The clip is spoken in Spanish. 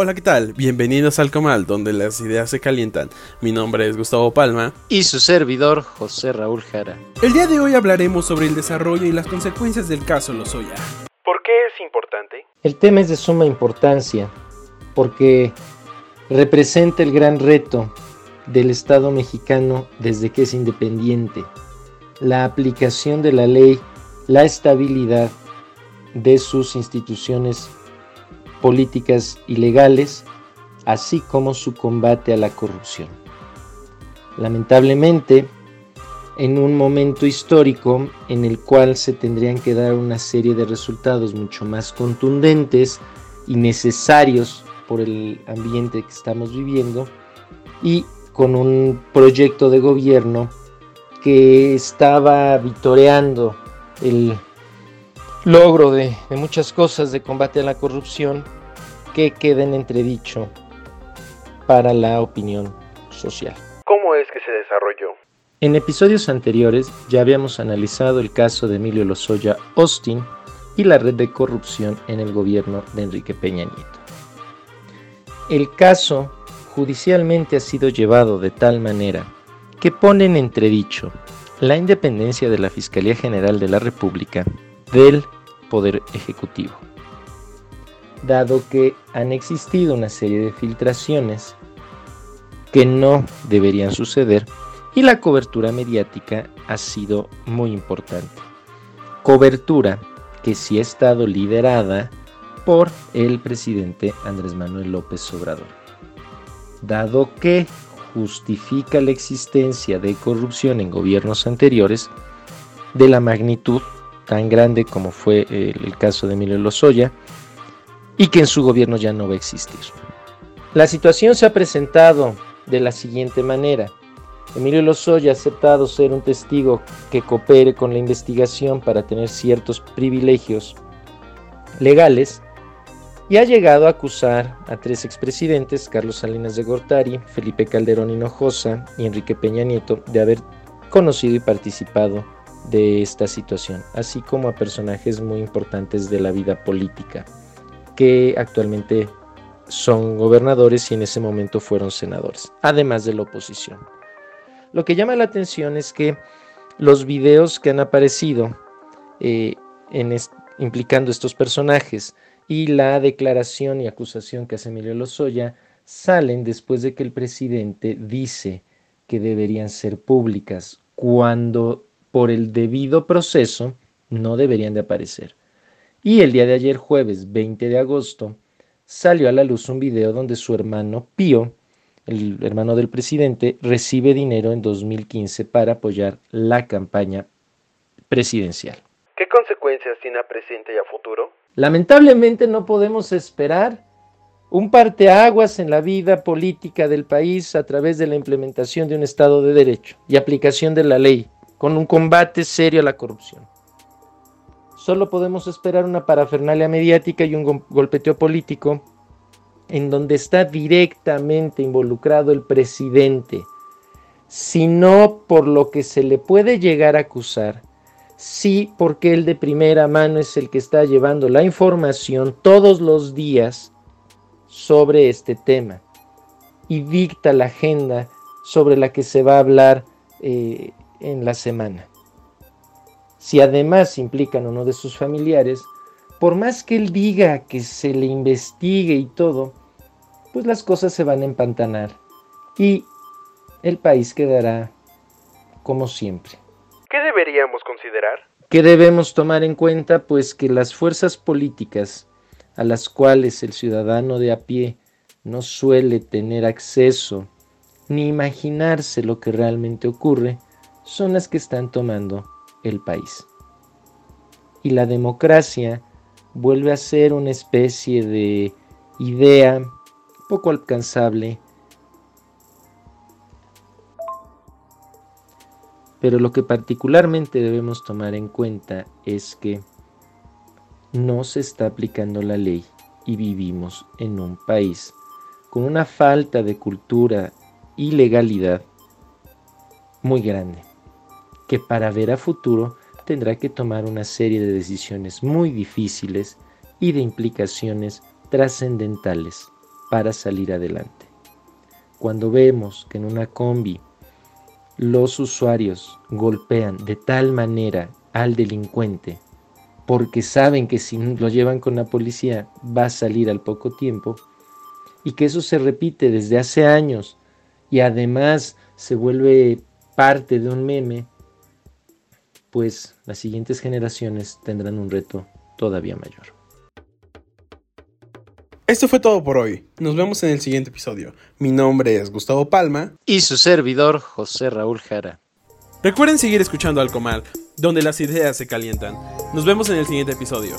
Hola, ¿qué tal? Bienvenidos al Comal, donde las ideas se calientan. Mi nombre es Gustavo Palma. Y su servidor, José Raúl Jara. El día de hoy hablaremos sobre el desarrollo y las consecuencias del caso Lozoya. ¿Por qué es importante? El tema es de suma importancia, porque representa el gran reto del Estado mexicano desde que es independiente. La aplicación de la ley, la estabilidad de sus instituciones políticas ilegales, así como su combate a la corrupción. Lamentablemente, en un momento histórico en el cual se tendrían que dar una serie de resultados mucho más contundentes y necesarios por el ambiente que estamos viviendo y con un proyecto de gobierno que estaba vitoreando el logro de, muchas cosas de combate a la corrupción que queden entredicho para la opinión social. ¿Cómo es que se desarrolló? En episodios anteriores ya habíamos analizado el caso de Emilio Lozoya Austin y la red de corrupción en el gobierno de Enrique Peña Nieto. El caso judicialmente ha sido llevado de tal manera que pone en entredicho la independencia de la Fiscalía General de la República del Poder Ejecutivo, dado que han existido una serie de filtraciones que no deberían suceder y la cobertura mediática ha sido muy importante. Cobertura que sí ha estado liderada por el presidente Andrés Manuel López Obrador, dado que justifica la existencia de corrupción en gobiernos anteriores de la magnitud tan grande como fue el, caso de Emilio Lozoya y que en su gobierno ya no va a existir. La situación se ha presentado de la siguiente manera. Emilio Lozoya ha aceptado ser un testigo que coopere con la investigación para tener ciertos privilegios legales y ha llegado a acusar a tres expresidentes, Carlos Salinas de Gortari, Felipe Calderón Hinojosa y Enrique Peña Nieto, de haber conocido y participado de esta situación, así como a personajes muy importantes de la vida política, que actualmente son gobernadores y en ese momento fueron senadores, además de la oposición. Lo que llama la atención es que los videos que han aparecido eh, implicando estos personajes y la declaración y acusación que hace Emilio Lozoya salen después de que el presidente dice que deberían ser públicas cuando por el debido proceso no deberían de aparecer. Y el día de ayer, jueves 20 de agosto, salió a la luz un video donde su hermano Pío, el hermano del presidente, recibe dinero en 2015 para apoyar la campaña presidencial. ¿Qué consecuencias tiene a presente y a futuro? Lamentablemente no podemos esperar un parteaguas en la vida política del país a través de la implementación de un Estado de Derecho y aplicación de la ley con un combate serio a la corrupción. Solo podemos esperar una parafernalia mediática y un golpeteo político en donde está directamente involucrado el presidente, sino por lo que se le puede llegar a acusar, sí porque él de primera mano es el que está llevando la información todos los días sobre este tema y dicta la agenda sobre la que se va a hablar eh, en la semana. Si además implican a uno de sus familiares, por más que él diga que se le investigue y todo, pues las cosas se van a empantanar y el país quedará como siempre. ¿Qué deberíamos considerar? ¿Qué debemos tomar en cuenta? Pues que las fuerzas políticas a las cuales el ciudadano de a pie no suele tener acceso ni imaginarse lo que realmente ocurre, son las que están tomando el país. Y la democracia vuelve a ser una especie de idea poco alcanzable, pero lo que particularmente debemos tomar en cuenta es que no se está aplicando la ley y vivimos en un país con una falta de cultura y legalidad muy grande que para ver a futuro tendrá que tomar una serie de decisiones muy difíciles y de implicaciones trascendentales para salir adelante. Cuando vemos que en una combi los usuarios golpean de tal manera al delincuente porque saben que si lo llevan con la policía va a salir al poco tiempo y que eso se repite desde hace años y además se vuelve parte de un meme, pues las siguientes generaciones tendrán un reto todavía mayor. Esto fue todo por hoy. Nos vemos en el siguiente episodio. Mi nombre es Gustavo Palma. Y su servidor, José Raúl Jara. Recuerden seguir escuchando Alcomal, donde las ideas se calientan. Nos vemos en el siguiente episodio.